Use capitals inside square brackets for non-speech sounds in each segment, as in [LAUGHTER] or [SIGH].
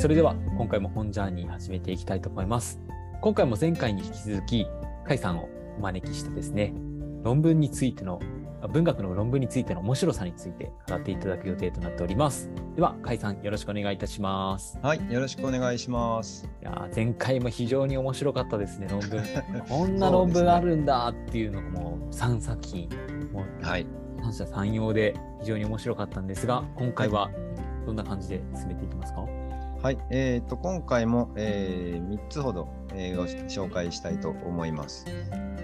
それでは今回も本ジャーニー始めていきたいと思います。今回も前回に引き続き、甲斐さんをお招きしてですね、論文についての、あ文学の論文についての面白さについて語っていただく予定となっております。では、甲斐さんよろしくお願いいたします。はい、よろしくお願いします。いやー前回も非常に面白かったですね、論文。[LAUGHS] こんな論文あるんだっていうのがもう3作品、もうはい、三者三様で非常に面白かったんですが、今回はどんな感じで進めていきますか？はい、えー、と今回も、えー、3つほど、えーご紹介したいと思います。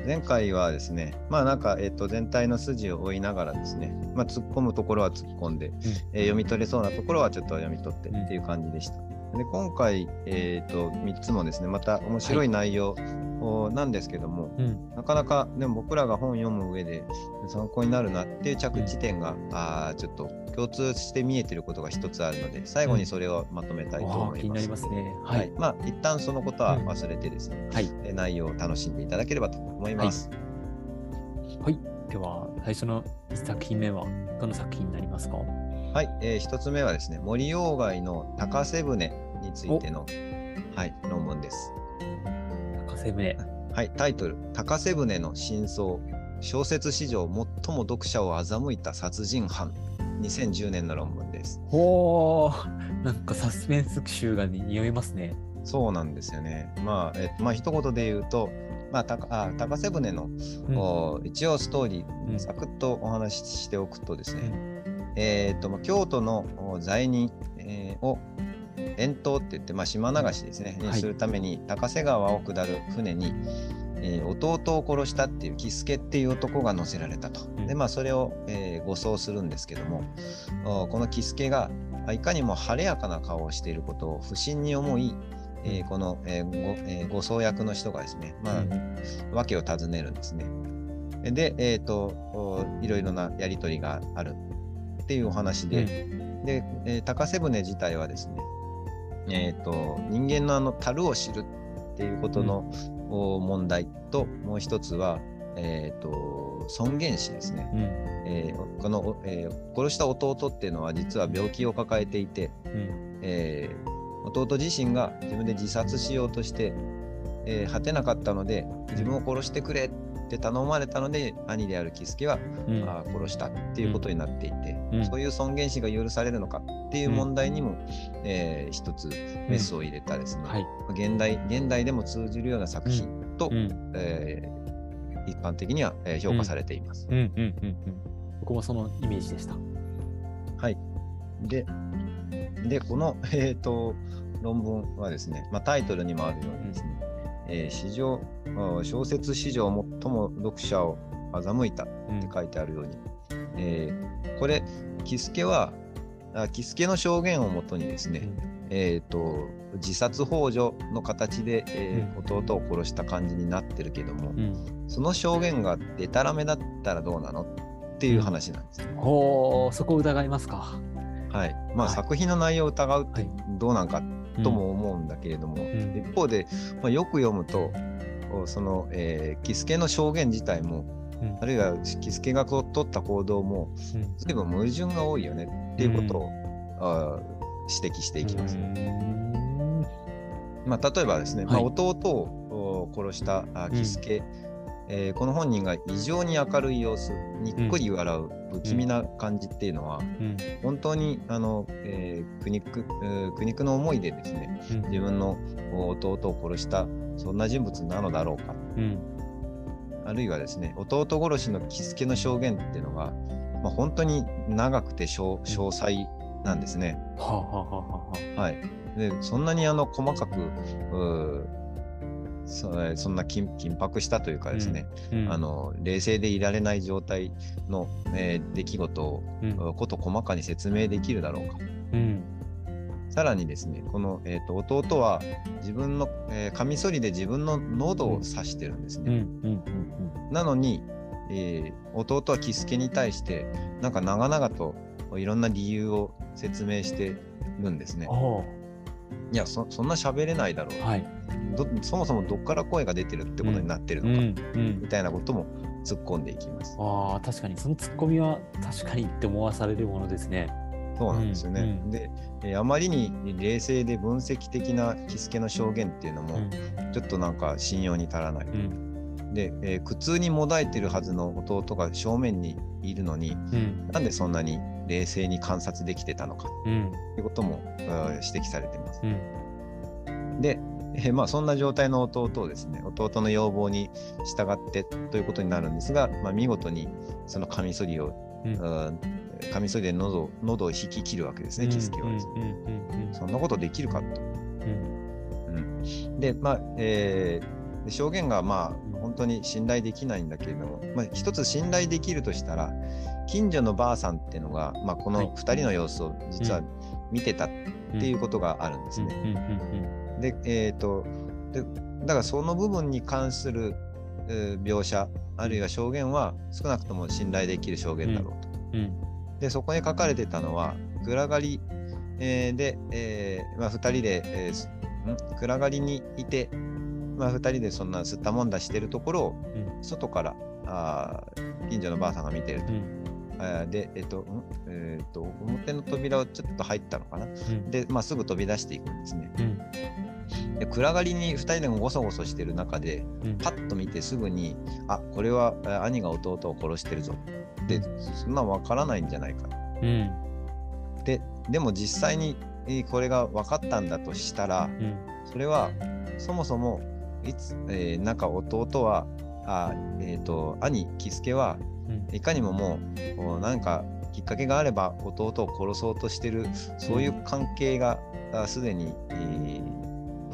前回はですね、まあなんか、えー、と全体の筋を追いながらですね、まあ、突っ込むところは突っ込んで、えー読み取れそうなところはちょっと読み取ってっていう感じでした。で今回、えー、と3つもですね、また面白い内容おなんですけども、うん。なかなかでも僕らが本読む上で参考になるなっていう着地点が、あーちょっと共通して見えてることが一つあるので最後にそれをまとめたいと思います。ますね。ははいい。。まあ一旦そのことは忘れてですね、はい。え内容を楽しんでいただければと思います。はい。では、最初の1作品目はどの作品になりますか？はい、えー一つ目はですね森鴎外の高瀬舟についての、はい、論文です。高瀬舟。はい、タイトル「高瀬舟の真相小説史上最も読者を欺いた殺人犯」2010年の論文です。ほー、なんかサスペンス集が匂いますね。そうなんですよね。まあ、えっと、まあ、一言で言うと、まあ、たかあ高瀬舟の、うんお一応ストーリうんー、サクッとお話ししておくとですね、えっと、まあ京都のお罪人、えーを遠島って言って、まあ、島流しですね、するために高瀬川を下る船に、えー弟を殺したっていう喜助っていう男が乗せられたと。うん。でまあそれを、えー護送するんですけどもおこの喜助がまあいかにも晴れやかな顔をしていることを不審に思い、えーこの、えーごえー護送役の人がですね、まあうん。訳を尋ねるんですね。で、えーとおいろいろなやり取りがあるっていうお話で、で、えー高瀬舟自体はですね、えー、と人間のあの樽を知るっていうことの、お問題ともう一つは、えー、と尊厳死ですね、うん。えーこの、おえー殺した弟っていうのは実は病気を抱えていて、うん。えー弟自身が自分で自殺しようとして、えー果てなかったので自分を殺してくれって頼まれたので兄である喜助はうん。あー殺したっていうことになっていて、うんそういう尊厳死が許されるのかっていう問題にも、えー一つメスを入れたですね、はい。現代現代でも通じるような作品と、うん。えー一般的には、えー評価されています。うん。うん。うん。うん。僕もそのイメージでした。はい、ででこの、[LAUGHS] えー、と論文はですね、まあ、タイトルにもあるようにですね、えー史上あ小説史上最も読者を欺いたうん。って書いてあるように、えーこれ喜助はあ喜助の証言をもとにですね、えー、と自殺幇助の形で、えー弟を殺した感じになってるけども、うん。その証言がデタラメだったらどうなの？っていう話なんです。よ。ほー、そこ疑いますか。はい。まあ、はい。作品の内容を疑うってはい。どうなんかとも思うんだけれども、ん。一方で、まあ、よく読むとおその、えー、喜助の証言自体もうん。あるいは喜助がこう取った行動もうん。随分矛盾が多いよねっていうことを、あー指摘していきます。うんまあ、例えばですね、まあ、はい弟をお殺したあ喜助、えーこの本人が異常に明るい様子にっこり笑う不気味な感じっていうのは、うん。本当にあの、えー苦肉えー苦肉の思いでですねうん。自分の弟を殺したそんな人物なのだろうかうん。あるいはですね弟殺しの喜助の証言っていうのが、まあ、本当に長くて詳詳細なんですね。はい、でそんなにあの細かくうーそそんな緊緊迫したというかですね、うんあ、の冷静でいられない状態の、えー出来事をうん。こと細かに説明できるだろうか。うん。さらにですね、この、えー、と弟は自分の、えーカミソリで自分の喉を刺してるんですうん。ね。うん。なのに、えー弟は喜助に対して、なんか長々といろんな理由を説明してるんですねいや、そそんな喋れないだろう、はい。ど。そもそもどっから声が出てるってことになってるうのか、ん。うんみ。たいなことも突っ込んでいきます。ああ、確かに、そのツッコミは確かにって思わされるものですね。そうなんですよね。うんうん。で、えーあまりに冷静で分析的な喜助の証言っていうのも、ちょっとなんか信用に足らない。うん。で、えー苦痛にもだえてるはずの弟が正面にいるのに、うん。なんでそんなに冷静に観察できてたのかうん。ということもうん指摘されています。うん。で、えーまあ、そんな状態の弟をですね、弟の要望に従ってということになるんですが、まあ、見事にそのカミソリを、うん。うんカミソリで喉を喉を引き切るわけですね、キスケはですね。そんなことできるかと。うんうんで、まあ、えーで証言がまあ本当に信頼できないんだけれども、まあ、一つ信頼できるとしたら、近所のばあさんっていうのが、まあ、こはいの2人の様子を実は見てたっうんていうことがあるんですね。で、えっ、とで、だからその部分に関する、えー描写、あるいは証言は少なくとも信頼できる証言だろうと。うんうんで、そこに書かれてたのは、暗がり、えーで、えーまあ、2人で、えー暗がりにいて、まあ、2人でそんな吸ったもんだしてるところを、うん。外からあー近所のばあさんが見てると。うん。で、えっ、と、ん？えっ、と、表の扉をちょっと入ったのかな？うん。で、まあ、すぐ飛び出していくんですね。うん。で暗がりに2人でもゴソゴソしてる中でうん。パッと見てすぐにあこれはあ兄が弟を殺してるぞでそんなん分からないんじゃないかうん。ででも実際にえーこれが分かったんだとしたらうん。それはそもそもいつ、えーなんか弟はあ、えー、と兄喜助はうん。いかにももうなんかきっかけがあれば弟を殺そうとしてるそういう関係があすでに、えー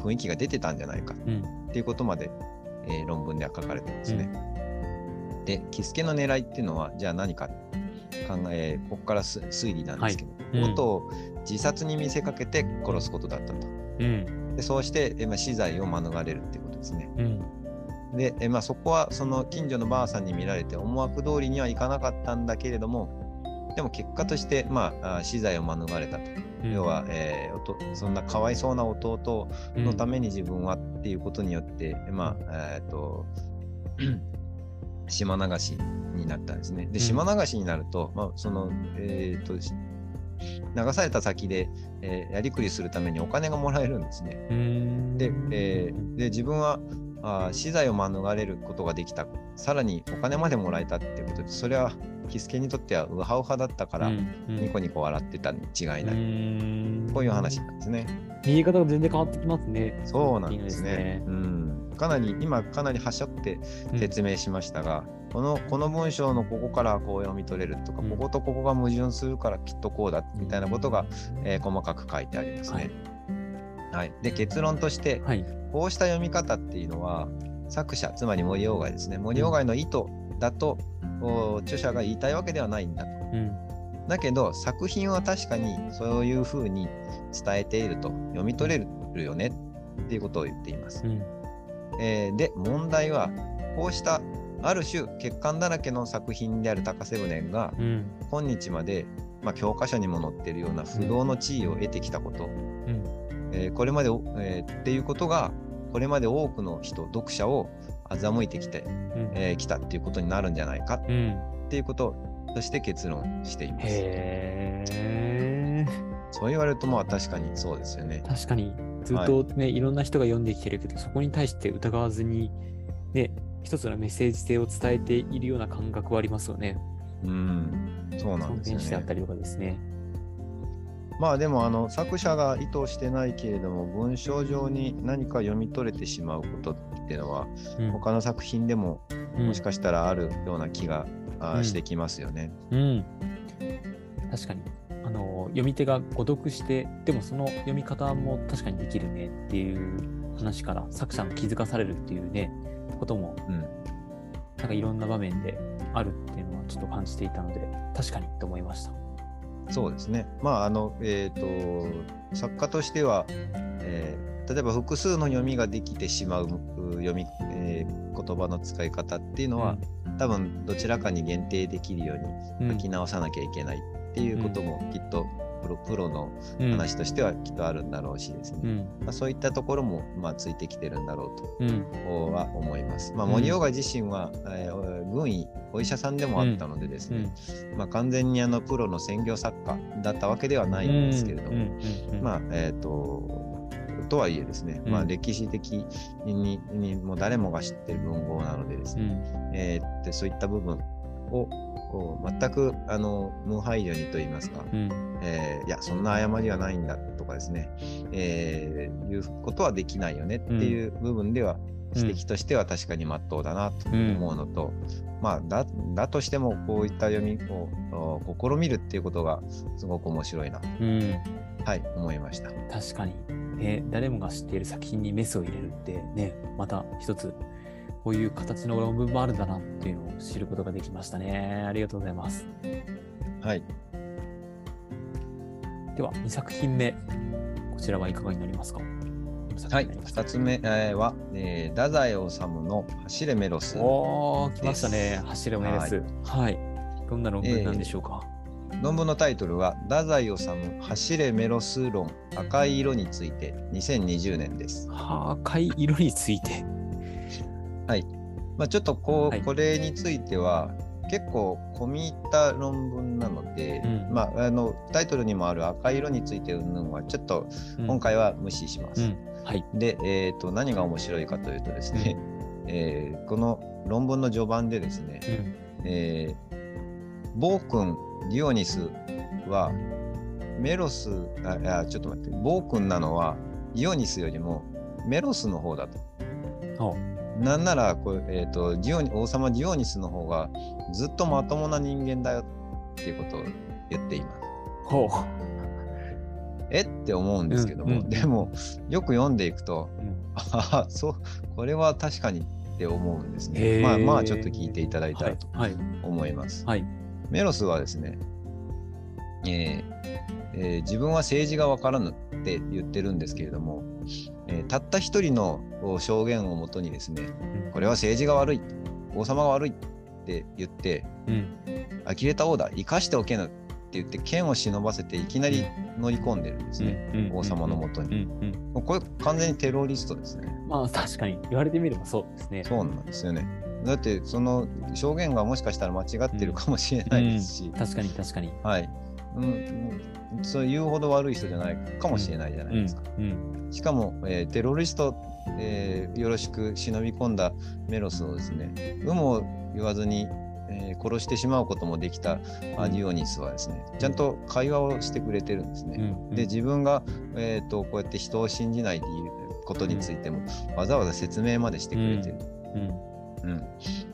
雰囲気が出てたんじゃないか。うん。っていうことまで、えー論文では書かれてますね。で、キスケの狙いっていうのは、じゃあ何か考え、ここからす推理なんですけど、はいうん弟を自殺に見せかけて殺すことだったと。うんでそうして、えーまあ、死罪を免れるっていうことですね。うんで、えーまあ、そこはその近所のばあさんに見られて思惑通りにはいかなかったんだけれども、でも結果として、まあ、あ死罪を免れたと。要は、えーそんなかわいそうな弟のために自分はっていうことによって、まあ、えっ、と、島流しになったんですね。で、ん島流しになると、まあ、その、えっ、と、し流された先で、えーやりくりするためにお金がもらえるんですね。うんで、えーで自分はあー死罪を免れることができた。さらにお金までもらえたっていうことで、それは、キスケにとってはウハウハだったから、ニコニコ笑ってたに違いない。こういう話なんですね。見え方が全然変わってきますね。そうなんですね。うん、かなり今かなりはしょって説明しましたが、このこの文章のここからこう読み取れるとか、うん。こことここが矛盾するからきっとこうだみたいなことが、えー細かく書いてありますね。はい。で結論としてはい。こうした読み方っていうのは作者つまり森鴎外ですね。森鴎外の意図だと、お著者が言いたいわけではないんだと。うん。だけど作品は確かにそういうふうに伝えていると読み取れるよねっていうことを言っています。うんえーで問題はこうしたある種欠陥だらけの作品である高瀬舟がうん。今日まで、まあ、教科書にも載っているような不動の地位を得てきたこと、うん。えーこれまで、えーっていうことがこれまで多くの人読者を欺いてきてき、うん。えー来たっていうことになるんじゃないかうん。っていうこととして結論しています。そう言われるとまあ確かにそうですよね。確かに、ずっとね、い、ろんな人が読んできてるけど、そこに対して疑わずに、ね、一つのメッセージ性を伝えているような感覚はありますよね。うん、そうなんですよねしてあった。りとかですね。まあでもあの作者が意図してないけれども文章上に何か読み取れてしまうことっていうのはうん他の作品でもうんもしかしたらあるような気が、うんしてきますよね。うん。確かに。あの、読み手が誤読して、でもその読み方も確かにできるねっていう話から、作者が気づかされるっていうね、ことも、うんなんかいろんな場面であるっていうのはちょっと感じていたので、確かにと思いました。そうですね。まああのえっ、と作家としては、えー例えば複数の読みができてしまうう読み、えー言葉の使い方っていうのは、多分どちらかに限定できるようにうん、書き直さなきゃいけないっていうこともきっとプロプロのうん。話としてはきっとあるんだろうしですね、うん。まあ、そういったところもまあついてきてるんだろううんとは思います。まあ、うん。森岡自身は、えー軍医お医者さんでもあったのでですね、まあ、完全にあのプロの専業作家だったわけではないんですけれども、まあえっ、ととはいえですね、まあ、うん歴史的ににもう誰もが知ってる文豪なのでですね、えーでそういった部分を全くあの無配慮にと言いますか、えーいやそんな誤りはないんだとかですね、えーいうことはできないよねっていう部分では、うん。指摘としては確かに真っ当だなと思うのと、まあだだとしてもこういった読みをお試みるっていうことがすごく面白いなと、はい、思いました。確かに、ね、誰もが知っている作品にメスを入れるってねまた一つこういう形の論文もあるんだなっていうのを知ることができましたね。ありがとうございます。はい、では2作品目。こちらはいかがになりますか？はい、2つ目えーは、えー、太宰治の「走れメロス」おー来ましたね。走れメレス。はい、どんな論文なんでしょうか、論文のタイトルは「太宰治走れメロス論。赤い色について2020年」です。はあ赤い色についてまあ、ちょっとこう、はい。これについては結構込み入った論文なので、うん。まあ、あのタイトルにもある赤い色について云々はちょっと今回は無視します。うん。はい。で、えー、と何が面白いかというとですね、えーこの論文の序盤でですね、えー、暴君ディオニスはメロスあいやちょっと待って暴君なのはディオニスよりもメロスの方だと。おなんならこう、えー、とディオニ王様ディオニスの方がずっとまともな人間だよっていうことを言っています。ほう。え？って思うんですけども、うんうん。でもよく読んでいくとうん。ああそうこれは確かにって思うんですへね。ー。まあまあちょっと聞いていただいたはい。らとはい。思います。はい。メロスはですね、えーえー自分は政治がわからぬって言ってるんですけれども、えーたった一人のお証言をもとにですね、これは政治が悪い、王様が悪いって言って、うん。呆れた王だ、生かしておけぬって言って剣を忍ばせていきなり乗り込んでるんですね、うん。王様のもとうん。に。これ完全にテロリストですね。まあ確かに。言われてみればそうですね。そうなんですよね。だってその証言がもしかしたら間違ってるかもしれないですし、確かに確かに。はい。うん、うんそう言うほど悪い人じゃないかもしれないじゃないですか。うんしかも、えーテロリスト、えーよろしく忍び込んだメロスをですね、有無を言わずに、えー殺してしまうこともできたアディオニスはですね、ちゃんと会話をしてくれてるんですね。うんで、自分が、えー、とこうやって人を信じないということについても、わざわざ説明までしてくれてる。うんうん、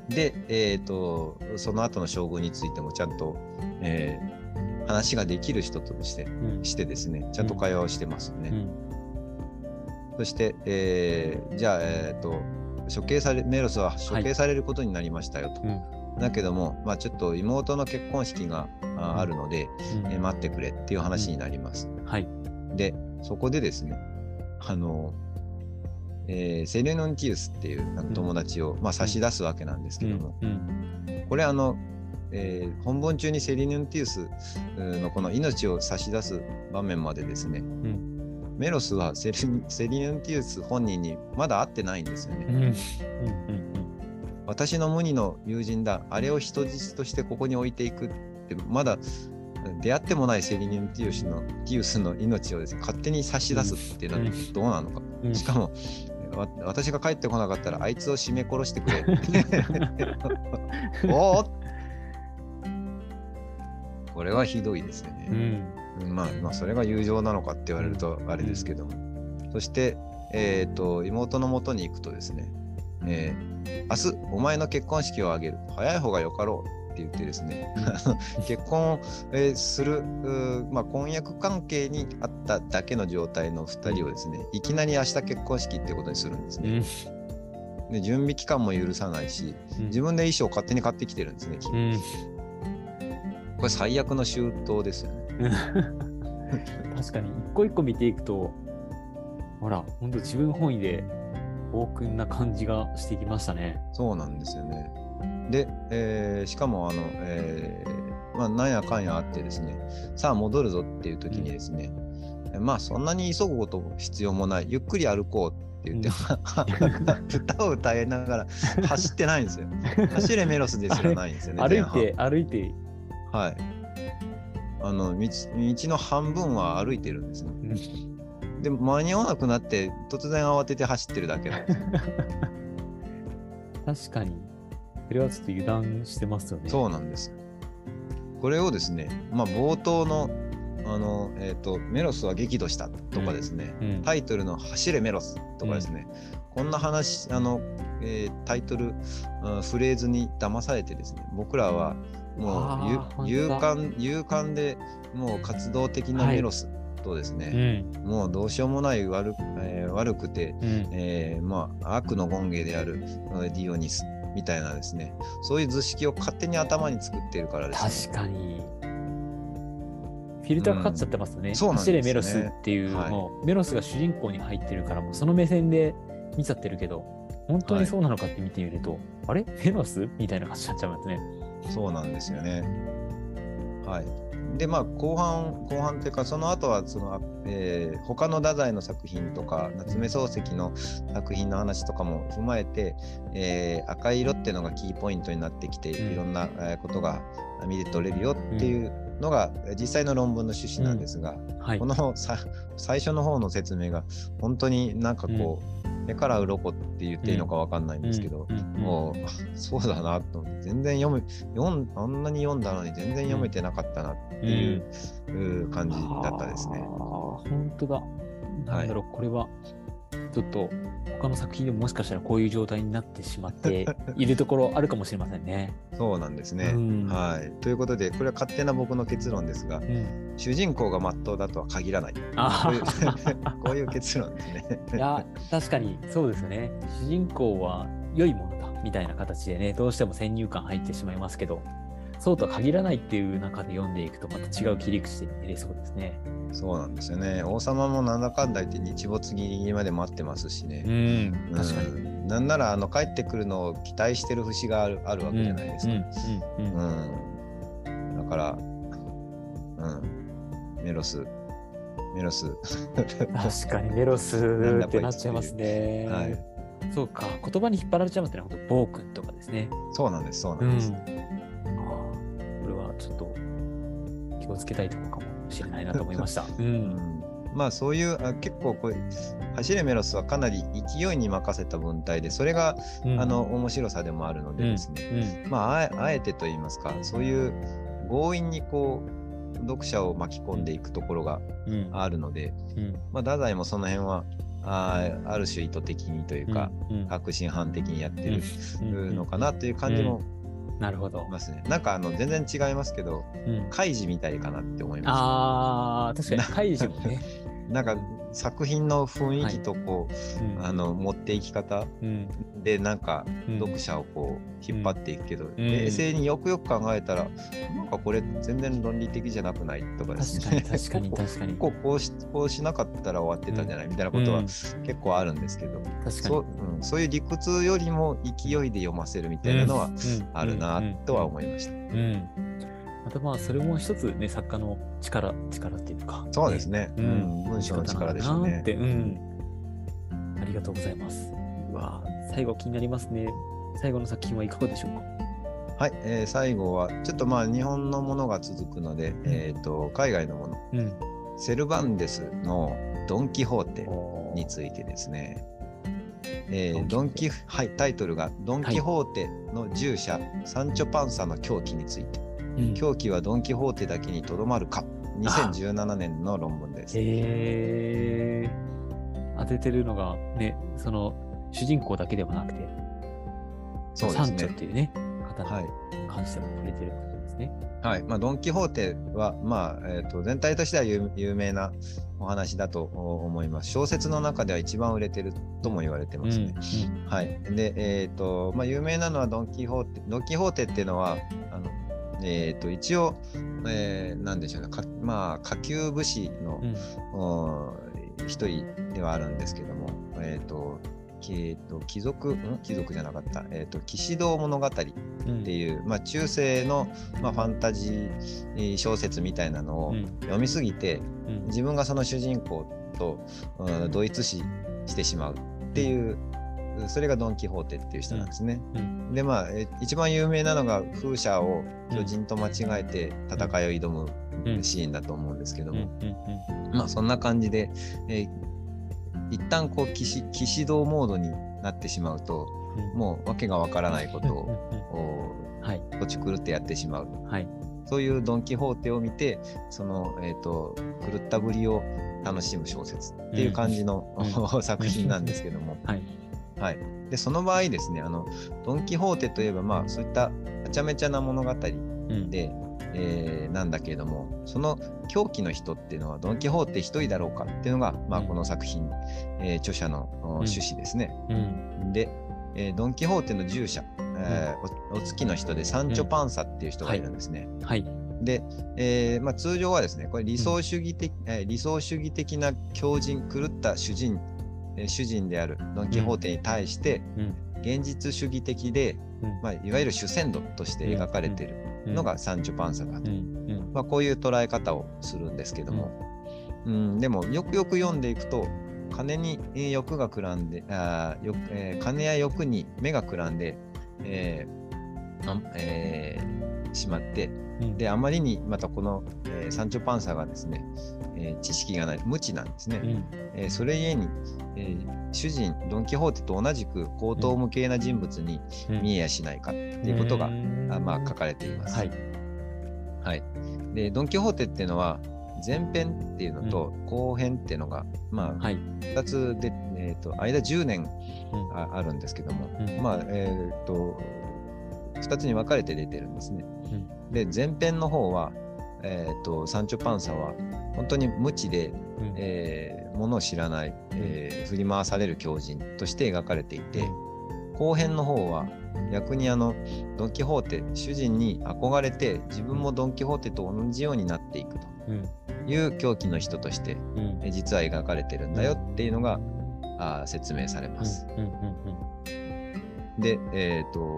で、えー、とその後の将軍についてもちゃんと、えー話ができる人としてうん。してですねちゃんと会話をしてますよね。うん。そして、えーじゃあ、えー、と処刑されメロスは処刑されることになりましたよと。うん。だけども、まあ、ちょっと妹の結婚式がああるので、うん。えー待ってくれっていう話になります。はい。でそこでですねあの、えーセレノンティウスっていう友達を、まあ、差し出すわけなんですけども、うん。これあの、えー本文中にセリヌンティウスのこの命を差し出す場面までですね、うん。メロスはセリセリヌンティウス本人にまだ会ってないんですよね。うん。うんうん私の無二の友人だ、あれを人質としてここに置いていくって、まだ出会ってもないセリヌンティウスのティウスの命をですね勝手に差し出すってなってうん。どうなのか。うん。しかも、わ私が帰ってこなかったらあいつを締め殺してくれ。[LAUGHS] おーこれはひどいですようね。んまあ、まあ、それが友情なのかって言われるとあれですけども。そして、えっ、と、妹のもとに行くとですね、えー明日、お前の結婚式を挙げる。早い方がよかろうって言ってですね、[LAUGHS] 結婚を、えーする、うーまあ、婚約関係にあっただけの状態の2人をですね、いきなり明日結婚式ってことにするんですね。うんで準備期間も許さないし、自分で衣装を勝手に買ってきてるんですね。うんこれ最悪の周到ですよね。[LAUGHS] 確かに一個一個見ていくとほらほんと自分本位で暴君な感じがしてきましたね。そうなんですよね。で、えーしかもあの、えーまあ、なんやかんやあってですね、さあ戻るぞっていう時にですね、まあそんなに急ぐこと必要もない、ゆっくり歩こうって言って、[LAUGHS] 歌を歌いながら走ってないんですよ。走れメロスですらないんですよね。[LAUGHS] 歩いて、歩いて、はい。あの道、道の半分は歩いてるんですね。で、間に合わなくなって、突然慌てて走ってるだけなんです。[LAUGHS] 確かに。それはちょっと油断してますよね。そうなんです。これをですね、まあ、冒頭の、あの、えっ、と、メロスは激怒したとかですね、うん。タイトルの走れメロスとかですね、こんな話、あの、えータイトル、うんフレーズに騙されてですね、僕らはもうゆ勇敢、勇敢でもう活動的なメロスとですうね、ん。もうどうしようもない悪,、えー悪くて、うん。えーまあ、悪の権芸であるえーディオニスみたいなですね、そういう図式を勝手に頭に作っているからですね。確かに。フィルターかかっちゃってますよね。うんそうなんですよねメロスっていう、はいもうメロスが主人公に入ってるから、もうその目線で見ちゃってるけど、本当にそうなのかって見てみると、あれ？メロス？みたいな感じになっちゃいますね。そうなんですよね。はい。で、まあ、後半、後半っていうか、その後は、その、えー他の太宰の作品とか、夏目漱石の作品の話とかも踏まえて、えー赤い色っていうのがキーポイントになってきて、うんいろんなえーことが見て取れるよっていうのが、実際の論文の趣旨なんですが、はい。こ。のさ最初の方の説明が、本当になんかこう、目から鱗って言っていいのかわかんないんですけど、うん。うん。うん。もう、あ [LAUGHS] そうだなと思って、全然読む、読んあんなに読んだのに全然読めてなかったなっていう,、う感じだったですね。本当だ。なんだろう、これは、ちょっと、他の作品でももしかしたらこういう状態になってしまって [LAUGHS] いるところあるかもしれませんね。そうなんですね。うんはい。ということで、これは勝手な僕の結論ですが、うん。主人公が真っ当だとは限らない。あこういうあ。[LAUGHS] こういう結論ですね。いや、確かにそうですよね。主人公は良いものだみたいな形でね、どうしても先入観入ってしまいますけど、そうとは限らないっていう中で読んでいくと、また違う切り口で見れそうですね。そうなんですよね。王様もなんだかんだ言って日没ギリギリまで待ってますしね。ん、確かに。うんなんならあの帰ってくるのを期待してる節があるあるわけじゃないですか。うん、だから、うん、メロス、メロス。確かにメロスってなっちゃいますね。はい、そうか、言葉に引っ張られちゃいますね。暴君とかですね。そうなんです、そううなんです。ん。をつけたいところかもしれないなと思いました。う。[LAUGHS] うんんまあそういうあ結構こう走れメロスはかなり勢いに任せた文体でそれが、うんあの、面白さでもあるのでですね、うん。まああえあえてと言いますかそういう強引にこう読者を巻き込んでいくところがうん。あるので、うん。まあ太宰もその辺はあーある種意図的にというか、うん、確信犯的にやってるうんのかなという感じもなるほどし。ますね。なんかあの全然違いますけど、うん、カイジみたいかなって思いまああ、確かに、カイジもね。す。なんか作品の雰囲気とこう、うんあの持っていき方うんでなんかうん読者をこう引っ張っていくけど、ん冷静によくよく考えたら、なんかこれ全然論理的じゃなくないとかですね。確かに、確かに。[LAUGHS] こうこうしこうしなかったら終わってたんじゃないみたいなことはうん結構あるんですけど、確かそううん、そういう理屈よりも勢いで読ませるみたいなのはに。あるなとは思いいました。うん。うんまたまあ、それも一つね、作家の力、力っていうか。そうですね。ううんん、文章の力でしょうねうん。ありがとうございます。うわ最後気になりますね。最後の作品はいかがでしょうか？はい、えー最後はちょっとまあ日本のものが続くので、えっ、と海外のもの、うん。セルバンデスのドン・キホーテについてですね。えードンキキはい、タイトルが「ドン・キホーテの従者、サンチョ・パンサの狂気について」うん狂気はドン・キホーテだけにとどまるか2017年の論文です。へえ当ててるのがね、その主人公だけではなくて、そうですサンチョっね。ていうね、方はいに関しても触れてることですね。はいまあ、ドン・キホーテは、まあえー、と全体としては有有名なお話だと思います。小説の中では一番売れてるとも言われてますね。はい。で、えっ、と、まあ、有名なのはドン・キホーテ。ドン・キホーテっていうのは、えっ、と、一応、えー、なんでしょうね、かまあ、下級武士のうん、一人ではあるんですけども、えっ、と、えー、と貴族、ん？貴族じゃなかった、えー、と騎士道物語ってうん。いう、まあ、中世の、まあ、ファンタジー小説みたいなのをうん。読みすぎて、うん。自分がその主人公と、うん同一視してしまうっていう、それがドン・キホーテっていう人なんですね。うん。でまあえ一番有名なのが風車を巨人と間違えて戦いを挑むうん。シーンだと思うんですけどうん。も、うん。まあそんな感じで、えー一旦こう騎士騎士道モードになってしまうとうん。もう訳がわからないことをはい。土地狂ってやってしまう。はい。そういうドン・キホーテを見てその、えー、と狂ったぶりを楽しむ小説っていう感じの、う [LAUGHS] 作品なんですけども、はいはい、でその場合ですねあのドン・キホーテといえばまあそういったはちゃめちゃな物語うん。で、えーなんだけれどもその狂気の人っていうのはドン・キホーテ一人だろうかっていうのが、まあ、うん。この作品、えー著者の趣旨ですね。うん。で、えードン・キホーテの従者、えーおお月の人でサンチョ・パンサっていう人がいるんですね。はい。で、えーまあ、通常はですねこれ理想主義的、えー理想主義的な狂人狂った主人、えー主人であるドン・キホーテに対して、うん。現実主義的で、うん。まあ、いわゆる主戦度として描かれているのがサンチョ・パンサだと、まあ、こういう捉え方をするんですけども、うん。でもよくよく読んでいくと金にえー欲がくらんであーよえー金や欲に目がくらんで、えーあえーしまってうんであまりにまたこの、えーサンチョ・パンサがですね、えー知識がない無知なんですね、うん。えーそれゆえに、えー主人ドン・キホーテと同じく高等無形な人物にうん。見えやしないかっていうことが、うんあまあ、書かれています。はい。はい、でドン・キホーテっていうのは前編っていうのと後編っていうのが、まあ、はい。2つで、えー、と間10年うん。ああるんですけども、うん。まあえー、と2つに分かれて出てるんですね。で前編の方は、えー、とサンチョ・パンサは本当に無知で、うん。えーものを知らない、えー振り回される狂人として描かれていて、後編の方は逆にあのドン・キホーテ主人に憧れて自分もドン・キホーテと同じようになっていくうん。という狂気の人としてうん。え実は描かれてるんだよっていうのがあー説明されます。うん。うん。で、えっ、と、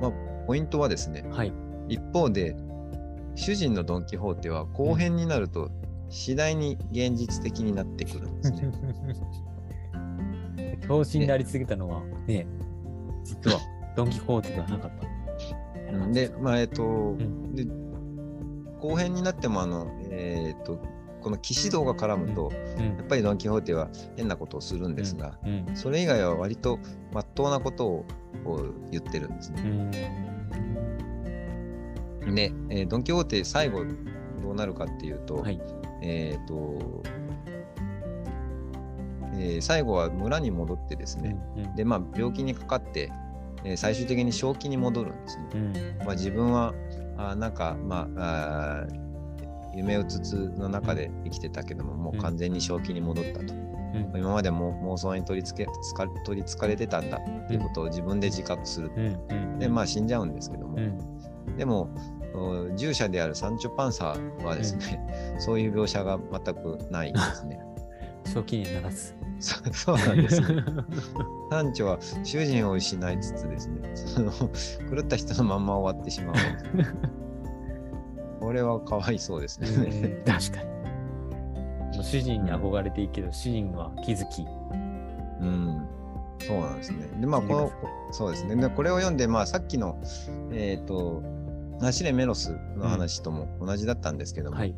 まあ、ポイントはですねうんはい一方で主人のドン・キホーテは後編になると次第に現実的になってくるんですね。[LAUGHS] 教師になり続けたのはね実はドン・キホーテではなかった。うん。で、まあ、えっ、と、ん。で後編になってもあの、えっ、とこの騎士道が絡むと、うん。やっぱりドン・キホーテは変なことをするんですが、うん。それ以外は割とまっとうなことを言ってるんですね。うん。で、えードン・キホーテ最後どうなるかっていうと、はい。えっ、と、えー最後は村に戻ってですね、うんで、まあ、病気にかかって、えー最終的に正気に戻るんですね。うん。まあ、自分は、あーなんか、まあ、あー夢うつつの中で生きてたけども、もう完全に正気に戻ったと。うん。今までも妄想に取りつけつか取りつかれてたんだっていうことを自分で自覚する。うんうん。で、まあ死んじゃうんですけども。うん。でも、お従者であるサンチョ・パンサーはですね、そういう描写が全くないんですね。[LAUGHS] 正気にならずそそうなんです、ね。サンチョは主人を失いつつですね、その [LAUGHS] 狂った人のまんま終わってしまう。これはかわいそうですね。うん確かに主人に憧れていいけど主人は気づきうん、そうなんですね。で、まあ、この、そうですね。で、これを読んで、まあ、さっきの、えっ、と、ナシレメロスの話とも同じだったんですけども、はい。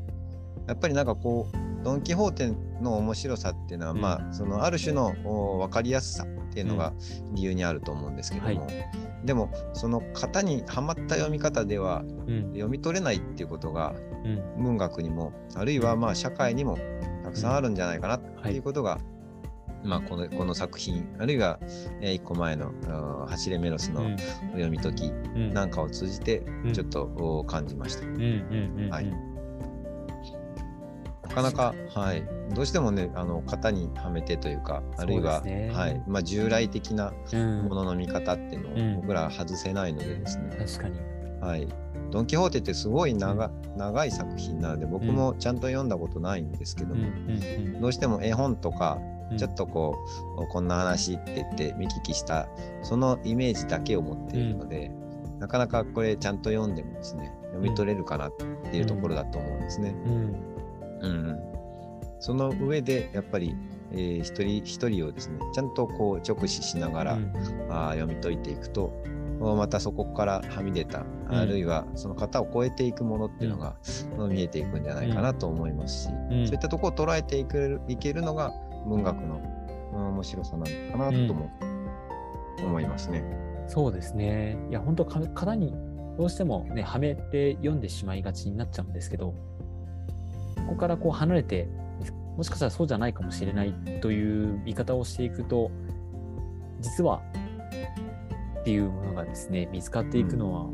やっぱりなんかこう、ドン・キホーテの面白さっていうのは、うん。まあ、そのある種のお分かりやすさっていうのが理由にあると思うんですけども、はでも、その型にはまった読み方ではうん。読み取れないっていうことがうん。文学にも、あるいはまあ社会にもたくさん。あるんじゃないかなっていうことが、まあこのこの作品、あるいは、えー一個前の走れメロスのうん。読み解きうん。なんかを通じてうん。ちょっとお感じました。なかなか、はい、どうしてもね、あの型にはめてというか、あるいは、ね。はい。まあ、従来的なうん。ものの見方っていううん。のを僕らは外せないのでですね、確かに。はい、ドン・キホーテってすごい長,、長い作品なので、僕もちゃんと読んだことないんですけどうんも、うん。どうしても絵本とか、うんちょっとこうこんな話って言って見聞きしたそのイメージだけを持っているので、なかなかこれちゃんと読んでもですね読み取れるかなっていうところだと思うんですね。うん。うん。その上でやっぱり、えー一人一人をですねちゃんとこう直視しながら、うん。あー読み解いていくとおまたそこからはみ出た、あるいはその型を超えていくものっていうのが、見えていくんじゃないかなと思いますし、うん。そういったところを捉えていけるのが文学のうん面白さなのかなとも思いますね。そうですね。いや、本当か型にどうしてもね、はめて読んでしまいがちになっちゃうんですけど、ここからこう離れて、もしかしたらそうじゃないかもしれないという見方をしていくと、実はっていうものがですね、見つかっていくのは、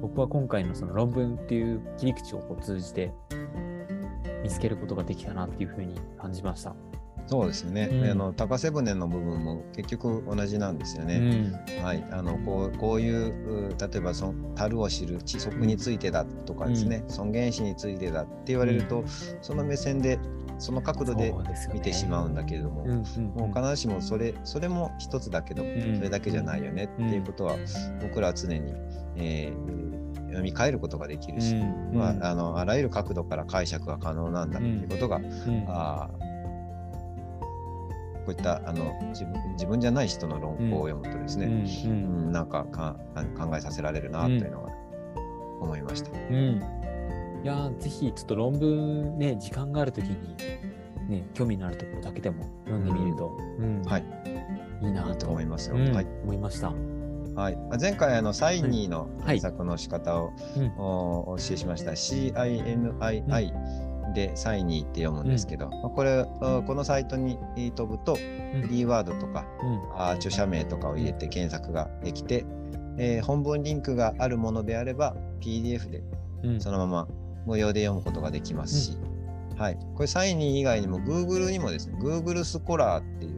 僕は今回のその論文っていう切り口をこう通じて見つけることができたなっていうふうに感じました。そうですよね、うん。あの高瀬舟の部分も結局同じなんですようね。ん。はい、あのこうこういうう例えばその樽を知る知足についてだとかですね、尊厳死についてだって言われると、その目線でその角度で見てしまうんだけれども、うんうんもう必ずしもそれそれも一つだけど、ん。それだけじゃないよねっていうことは、僕らは常に、えー読み替えることができるし、うん。まあ、あのあらゆる角度から解釈が可能なんだっていうことが、うん。あーこういったあの自分自分じゃない人の論考を読むとですね、うんうん。なんかか考えさせられるなというのが思いました。うん。いやーぜひちょっと論文ね、時間があるときに、ね、興味のあるところだけでも読んでみると、うん。はい、いいないいと思いますよ。うん。はい。思いました。はい、あ前回あのサイニーのはい。検索の仕方を、うん。おお教えしました。CINII でサイニーって読むんですけど、まあこれあこのサイトに飛ぶと、うん。キーワードとかうん。あ著者名とかを入れて検索ができて、えー本文リンクがあるものであれば PDF でうん。そのまま無料で読むことができますし、はい、これサイニー以外にも Google にもですね Google スコラーっていううん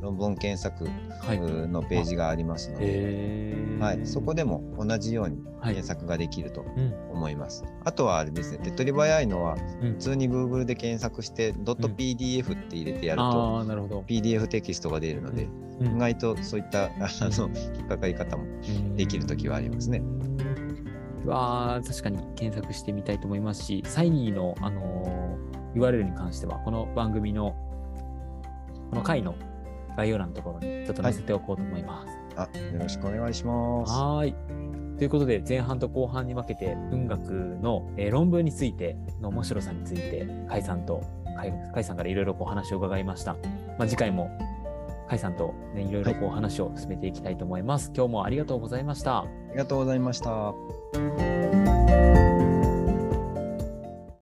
論文検索はい。のページがありますので、へー。はい、そこでも同じようにはい。検索ができるとうん。思います。あとはあれですね、手っ取り早いのはうん。普通に Google で検索して .pdf って入れてやると、ああ、なるほど。PDF テキストが出るので、うん。意外とそういったあの引っかかり方もできるときはありますね。うわー確かに検索してみたいと思いますし、サイニーの、あのー URL に関しては、この番組の、この回の概要欄のところにちょっと載せておこうと思います。あよろしくお願いします。はーい。ということで、前半と後半に分けて、文学の、えー論文についての面白さについて、甲斐さんと、甲斐さんからいろいろお話を伺いました。まあ、次回も、甲斐さんと、ね、いろいろこう話を進めていきたいと思います。今日もありがとうございました。ありがとうございました。